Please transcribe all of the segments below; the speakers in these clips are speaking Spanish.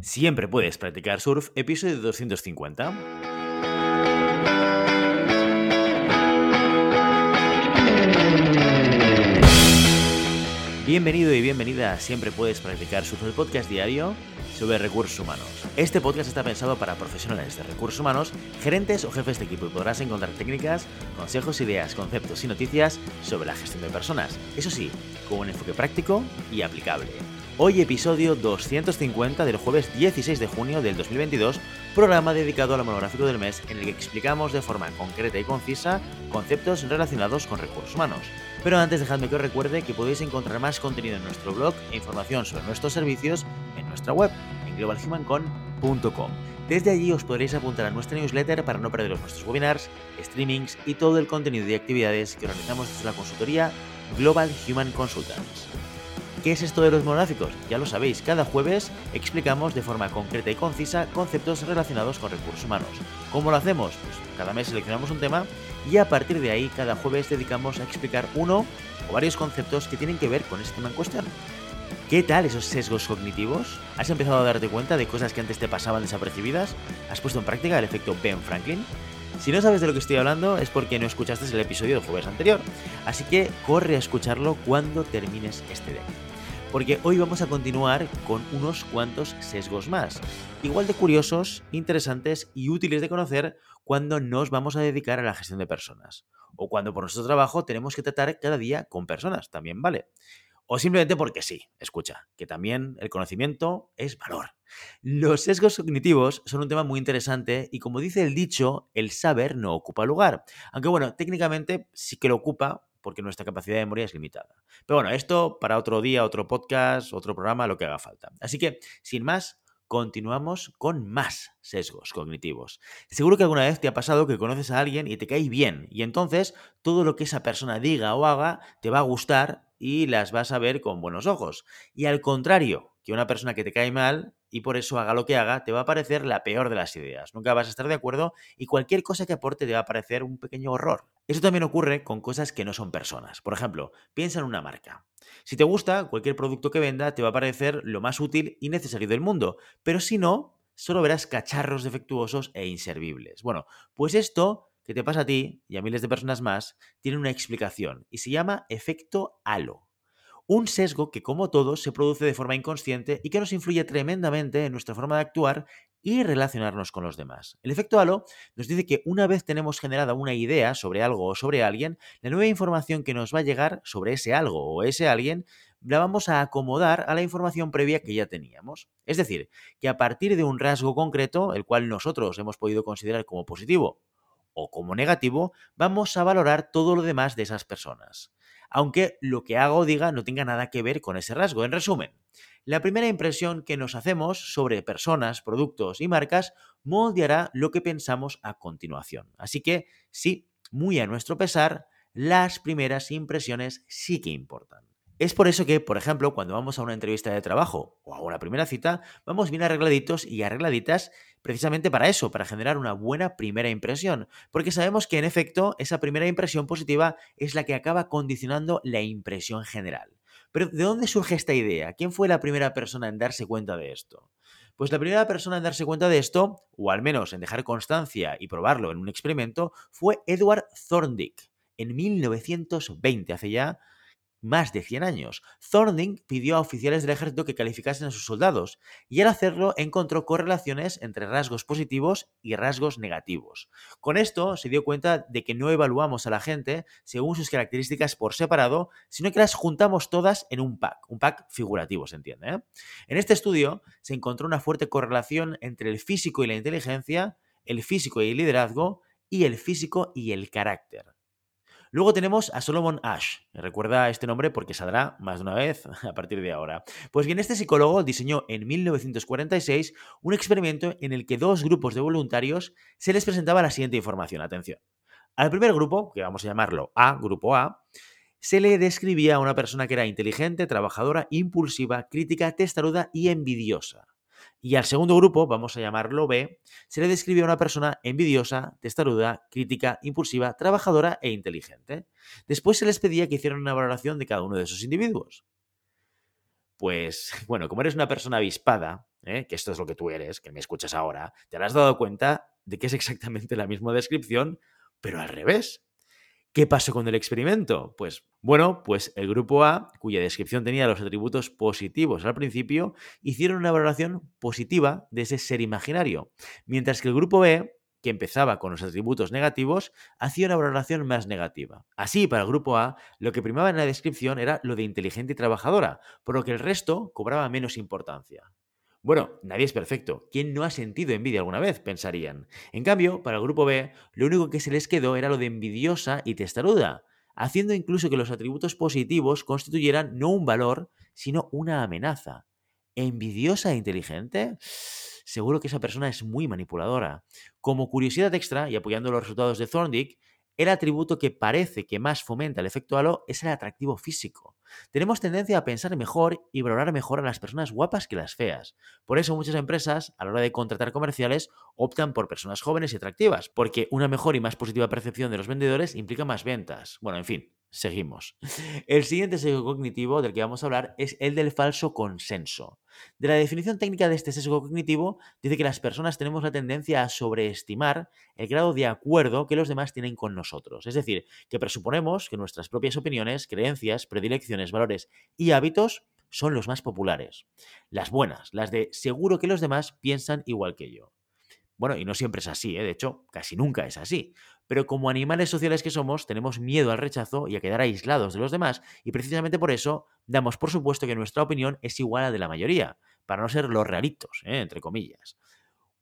Siempre puedes practicar surf, episodio 250. Bienvenido y bienvenida a Siempre puedes practicar surf, el podcast diario sobre recursos humanos. Este podcast está pensado para profesionales de recursos humanos, gerentes o jefes de equipo y podrás encontrar técnicas, consejos, ideas, conceptos y noticias sobre la gestión de personas. Eso sí, con un enfoque práctico y aplicable. Hoy episodio 250 del jueves 16 de junio del 2022, programa dedicado al monográfico del mes en el que explicamos de forma concreta y concisa conceptos relacionados con recursos humanos. Pero antes dejadme que os recuerde que podéis encontrar más contenido en nuestro blog e información sobre nuestros servicios en nuestra web, en globalhumancon.com. Desde allí os podréis apuntar a nuestra newsletter para no perderos nuestros webinars, streamings y todo el contenido y actividades que organizamos desde la consultoría Global Human Consultants. ¿Qué es esto de los monográficos? Ya lo sabéis, cada jueves explicamos de forma concreta y concisa conceptos relacionados con recursos humanos. ¿Cómo lo hacemos? Pues cada mes seleccionamos un tema y a partir de ahí cada jueves dedicamos a explicar uno o varios conceptos que tienen que ver con este tema en cuestión. ¿Qué tal esos sesgos cognitivos? ¿Has empezado a darte cuenta de cosas que antes te pasaban desapercibidas? ¿Has puesto en práctica el efecto Ben Franklin? Si no sabes de lo que estoy hablando es porque no escuchaste el episodio del jueves anterior, así que corre a escucharlo cuando termines este día porque hoy vamos a continuar con unos cuantos sesgos más, igual de curiosos, interesantes y útiles de conocer cuando nos vamos a dedicar a la gestión de personas, o cuando por nuestro trabajo tenemos que tratar cada día con personas, también vale. O simplemente porque sí, escucha, que también el conocimiento es valor. Los sesgos cognitivos son un tema muy interesante y como dice el dicho, el saber no ocupa lugar. Aunque bueno, técnicamente sí que lo ocupa porque nuestra capacidad de memoria es limitada. Pero bueno, esto para otro día, otro podcast, otro programa, lo que haga falta. Así que, sin más, continuamos con más sesgos cognitivos. Seguro que alguna vez te ha pasado que conoces a alguien y te cae bien, y entonces todo lo que esa persona diga o haga te va a gustar y las vas a ver con buenos ojos. Y al contrario, que una persona que te cae mal y por eso haga lo que haga, te va a parecer la peor de las ideas. Nunca vas a estar de acuerdo y cualquier cosa que aporte te va a parecer un pequeño horror. Eso también ocurre con cosas que no son personas. Por ejemplo, piensa en una marca. Si te gusta, cualquier producto que venda te va a parecer lo más útil y necesario del mundo, pero si no, solo verás cacharros defectuosos e inservibles. Bueno, pues esto que te pasa a ti y a miles de personas más tiene una explicación y se llama efecto halo. Un sesgo que, como todo, se produce de forma inconsciente y que nos influye tremendamente en nuestra forma de actuar y relacionarnos con los demás. El efecto halo nos dice que una vez tenemos generada una idea sobre algo o sobre alguien, la nueva información que nos va a llegar sobre ese algo o ese alguien la vamos a acomodar a la información previa que ya teníamos. Es decir, que a partir de un rasgo concreto, el cual nosotros hemos podido considerar como positivo o como negativo, vamos a valorar todo lo demás de esas personas aunque lo que haga o diga no tenga nada que ver con ese rasgo. En resumen, la primera impresión que nos hacemos sobre personas, productos y marcas moldeará lo que pensamos a continuación. Así que sí, muy a nuestro pesar, las primeras impresiones sí que importan. Es por eso que, por ejemplo, cuando vamos a una entrevista de trabajo o a una primera cita, vamos bien arregladitos y arregladitas precisamente para eso, para generar una buena primera impresión, porque sabemos que en efecto esa primera impresión positiva es la que acaba condicionando la impresión general. Pero ¿de dónde surge esta idea? ¿Quién fue la primera persona en darse cuenta de esto? Pues la primera persona en darse cuenta de esto, o al menos en dejar constancia y probarlo en un experimento, fue Edward Thorndike en 1920, hace ya más de 100 años. Thornding pidió a oficiales del ejército que calificasen a sus soldados, y al hacerlo encontró correlaciones entre rasgos positivos y rasgos negativos. Con esto se dio cuenta de que no evaluamos a la gente según sus características por separado, sino que las juntamos todas en un pack, un pack figurativo, se entiende. ¿eh? En este estudio se encontró una fuerte correlación entre el físico y la inteligencia, el físico y el liderazgo, y el físico y el carácter. Luego tenemos a Solomon Ash. Recuerda este nombre porque saldrá más de una vez a partir de ahora. Pues bien, este psicólogo diseñó en 1946 un experimento en el que dos grupos de voluntarios se les presentaba la siguiente información. Atención. Al primer grupo, que vamos a llamarlo A, grupo A, se le describía a una persona que era inteligente, trabajadora, impulsiva, crítica, testaruda y envidiosa. Y al segundo grupo, vamos a llamarlo B, se le describe a una persona envidiosa, testaruda, crítica, impulsiva, trabajadora e inteligente. Después se les pedía que hicieran una valoración de cada uno de esos individuos. Pues bueno, como eres una persona avispada, ¿eh? que esto es lo que tú eres, que me escuchas ahora, te habrás dado cuenta de que es exactamente la misma descripción, pero al revés. ¿Qué pasó con el experimento? Pues bueno, pues el grupo A, cuya descripción tenía los atributos positivos al principio, hicieron una valoración positiva de ese ser imaginario, mientras que el grupo B, que empezaba con los atributos negativos, hacía una valoración más negativa. Así, para el grupo A, lo que primaba en la descripción era lo de inteligente y trabajadora, por lo que el resto cobraba menos importancia. Bueno, nadie es perfecto. ¿Quién no ha sentido envidia alguna vez? pensarían. En cambio, para el grupo B, lo único que se les quedó era lo de envidiosa y testaruda, haciendo incluso que los atributos positivos constituyeran no un valor, sino una amenaza. ¿Envidiosa e inteligente? Seguro que esa persona es muy manipuladora. Como curiosidad extra, y apoyando los resultados de Thorndike, el atributo que parece que más fomenta el efecto halo es el atractivo físico. Tenemos tendencia a pensar mejor y valorar mejor a las personas guapas que las feas. Por eso muchas empresas, a la hora de contratar comerciales, optan por personas jóvenes y atractivas, porque una mejor y más positiva percepción de los vendedores implica más ventas. Bueno, en fin, Seguimos. El siguiente sesgo cognitivo del que vamos a hablar es el del falso consenso. De la definición técnica de este sesgo cognitivo dice que las personas tenemos la tendencia a sobreestimar el grado de acuerdo que los demás tienen con nosotros. Es decir, que presuponemos que nuestras propias opiniones, creencias, predilecciones, valores y hábitos son los más populares. Las buenas, las de seguro que los demás piensan igual que yo. Bueno, y no siempre es así, ¿eh? de hecho, casi nunca es así. Pero como animales sociales que somos, tenemos miedo al rechazo y a quedar aislados de los demás, y precisamente por eso damos por supuesto que nuestra opinión es igual a la de la mayoría, para no ser los raritos, ¿eh? entre comillas.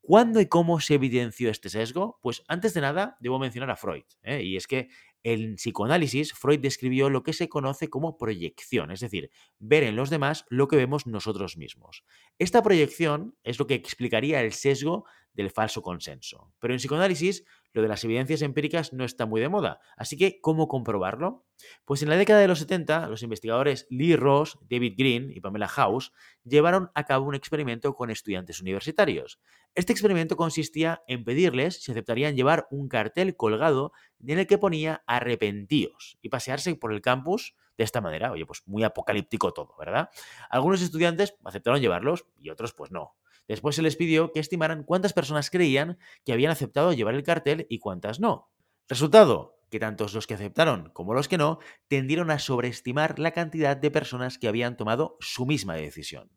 ¿Cuándo y cómo se evidenció este sesgo? Pues antes de nada debo mencionar a Freud, ¿eh? y es que en psicoanálisis, Freud describió lo que se conoce como proyección, es decir, ver en los demás lo que vemos nosotros mismos. Esta proyección es lo que explicaría el sesgo del falso consenso. Pero en psicoanálisis, lo de las evidencias empíricas no está muy de moda. Así que, ¿cómo comprobarlo? Pues en la década de los 70, los investigadores Lee Ross, David Green y Pamela House llevaron a cabo un experimento con estudiantes universitarios. Este experimento consistía en pedirles si aceptarían llevar un cartel colgado en el que ponía arrepentíos y pasearse por el campus de esta manera. Oye, pues muy apocalíptico todo, ¿verdad? Algunos estudiantes aceptaron llevarlos y otros pues no. Después se les pidió que estimaran cuántas personas creían que habían aceptado llevar el cartel y cuántas no. Resultado, que tantos los que aceptaron como los que no tendieron a sobreestimar la cantidad de personas que habían tomado su misma decisión.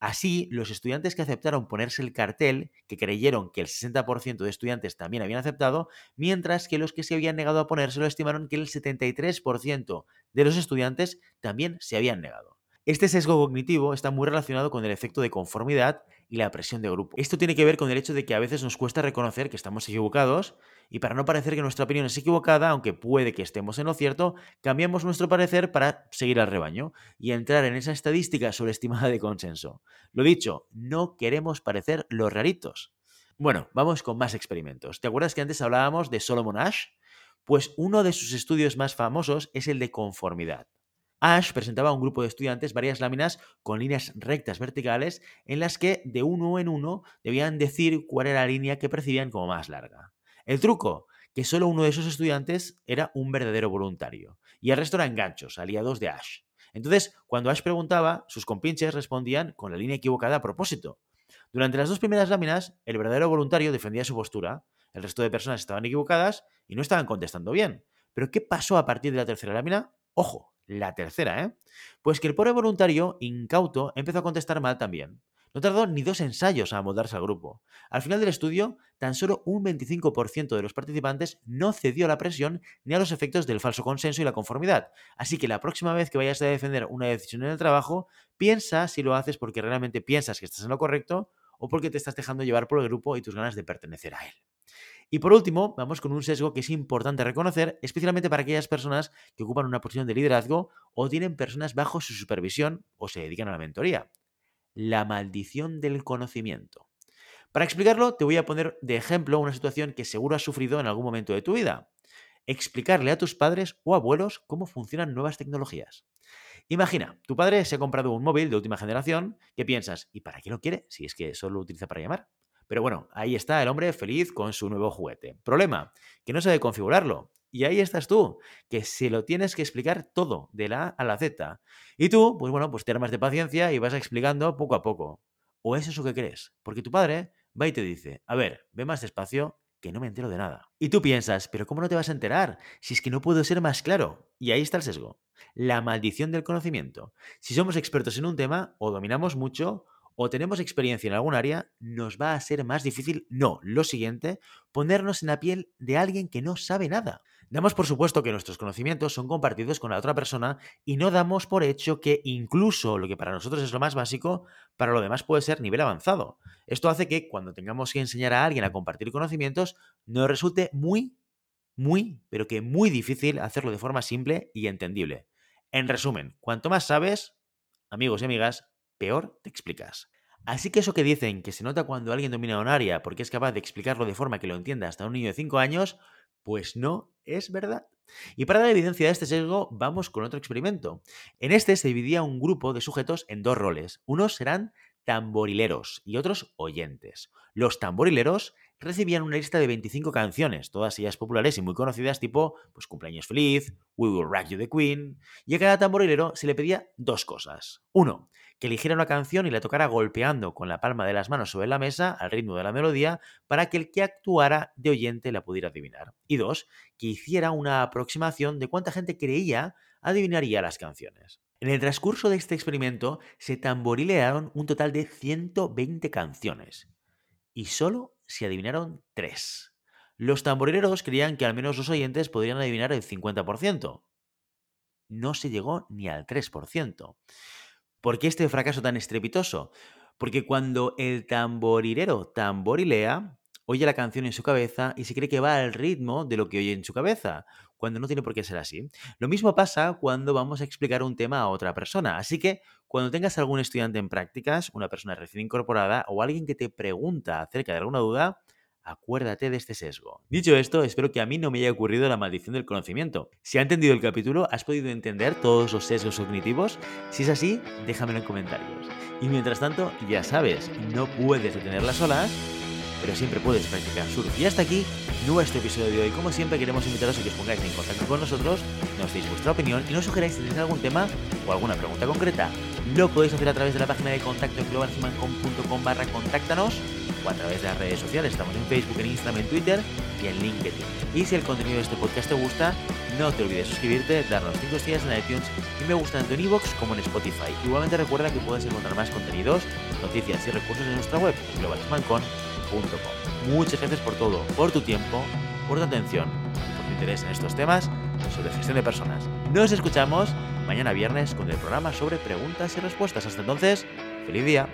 Así, los estudiantes que aceptaron ponerse el cartel, que creyeron que el 60% de estudiantes también habían aceptado, mientras que los que se habían negado a ponérselo estimaron que el 73% de los estudiantes también se habían negado. Este sesgo cognitivo está muy relacionado con el efecto de conformidad y la presión de grupo. Esto tiene que ver con el hecho de que a veces nos cuesta reconocer que estamos equivocados y para no parecer que nuestra opinión es equivocada, aunque puede que estemos en lo cierto, cambiamos nuestro parecer para seguir al rebaño y entrar en esa estadística sobreestimada de consenso. Lo dicho, no queremos parecer los raritos. Bueno, vamos con más experimentos. ¿Te acuerdas que antes hablábamos de Solomon Ash? Pues uno de sus estudios más famosos es el de conformidad. Ash presentaba a un grupo de estudiantes varias láminas con líneas rectas verticales en las que de uno en uno debían decir cuál era la línea que percibían como más larga. El truco, que solo uno de esos estudiantes era un verdadero voluntario y el resto eran ganchos, aliados de Ash. Entonces, cuando Ash preguntaba, sus compinches respondían con la línea equivocada a propósito. Durante las dos primeras láminas, el verdadero voluntario defendía su postura, el resto de personas estaban equivocadas y no estaban contestando bien. Pero ¿qué pasó a partir de la tercera lámina? Ojo, la tercera, ¿eh? Pues que el pobre voluntario, incauto, empezó a contestar mal también. No tardó ni dos ensayos a amoldarse al grupo. Al final del estudio, tan solo un 25% de los participantes no cedió a la presión ni a los efectos del falso consenso y la conformidad. Así que la próxima vez que vayas a defender una decisión en el trabajo, piensa si lo haces porque realmente piensas que estás en lo correcto o porque te estás dejando llevar por el grupo y tus ganas de pertenecer a él. Y por último, vamos con un sesgo que es importante reconocer, especialmente para aquellas personas que ocupan una posición de liderazgo o tienen personas bajo su supervisión o se dedican a la mentoría. La maldición del conocimiento. Para explicarlo, te voy a poner de ejemplo una situación que seguro has sufrido en algún momento de tu vida. Explicarle a tus padres o abuelos cómo funcionan nuevas tecnologías. Imagina, tu padre se ha comprado un móvil de última generación que piensas, ¿y para qué lo quiere si es que solo lo utiliza para llamar? Pero bueno, ahí está el hombre feliz con su nuevo juguete. Problema, que no sabe configurarlo. Y ahí estás tú, que se lo tienes que explicar todo, de la A a la Z. Y tú, pues bueno, pues te armas de paciencia y vas explicando poco a poco. ¿O es eso que crees? Porque tu padre va y te dice, a ver, ve más despacio, que no me entero de nada. Y tú piensas, pero ¿cómo no te vas a enterar? Si es que no puedo ser más claro. Y ahí está el sesgo. La maldición del conocimiento. Si somos expertos en un tema, o dominamos mucho, o tenemos experiencia en algún área, nos va a ser más difícil, no, lo siguiente, ponernos en la piel de alguien que no sabe nada. Damos por supuesto que nuestros conocimientos son compartidos con la otra persona y no damos por hecho que incluso lo que para nosotros es lo más básico, para lo demás puede ser nivel avanzado. Esto hace que cuando tengamos que enseñar a alguien a compartir conocimientos, nos resulte muy, muy, pero que muy difícil hacerlo de forma simple y entendible. En resumen, cuanto más sabes, amigos y amigas, peor te explicas. Así que eso que dicen que se nota cuando alguien domina un área porque es capaz de explicarlo de forma que lo entienda hasta un niño de 5 años, pues no es verdad. Y para dar evidencia de este sesgo, vamos con otro experimento. En este se dividía un grupo de sujetos en dos roles. Unos serán tamborileros y otros oyentes. Los tamborileros recibían una lista de 25 canciones, todas ellas populares y muy conocidas, tipo pues, Cumpleaños Feliz, We Will Rock You the Queen, y a cada tamborilero se le pedía dos cosas. Uno, que eligiera una canción y la tocara golpeando con la palma de las manos sobre la mesa al ritmo de la melodía para que el que actuara de oyente la pudiera adivinar. Y dos, que hiciera una aproximación de cuánta gente creía adivinaría las canciones. En el transcurso de este experimento se tamborilearon un total de 120 canciones y solo se adivinaron tres. Los tamborileros creían que al menos los oyentes podrían adivinar el 50%. No se llegó ni al 3%. ¿Por qué este fracaso tan estrepitoso? Porque cuando el tamborilero tamborilea, oye la canción en su cabeza y se cree que va al ritmo de lo que oye en su cabeza, cuando no tiene por qué ser así. Lo mismo pasa cuando vamos a explicar un tema a otra persona. Así que cuando tengas algún estudiante en prácticas, una persona recién incorporada o alguien que te pregunta acerca de alguna duda, acuérdate de este sesgo. Dicho esto, espero que a mí no me haya ocurrido la maldición del conocimiento. Si ha entendido el capítulo, ¿has podido entender todos los sesgos cognitivos? Si es así, déjamelo en comentarios. Y mientras tanto, ya sabes, no puedes detener las pero siempre puedes practicar surf. Y hasta aquí nuestro episodio de hoy. Como siempre, queremos invitaros a que os pongáis en contacto con nosotros, nos deis vuestra opinión y nos sugeráis si tenéis algún tema o alguna pregunta concreta. Lo podéis hacer a través de la página de contacto en globalhumancom.com barra contáctanos o a través de las redes sociales. Estamos en Facebook, en Instagram, en Twitter y en LinkedIn. Y si el contenido de este podcast te gusta, no te olvides suscribirte, darnos 5 estrellas en iTunes y me gusta tanto en iVoox como en Spotify. Igualmente recuerda que puedes encontrar más contenidos, noticias y recursos en nuestra web, globalhumancom.com. Muchas gracias por todo, por tu tiempo, por tu atención y por tu interés en estos temas sobre gestión de personas. Nos escuchamos mañana viernes con el programa sobre preguntas y respuestas. Hasta entonces, feliz día.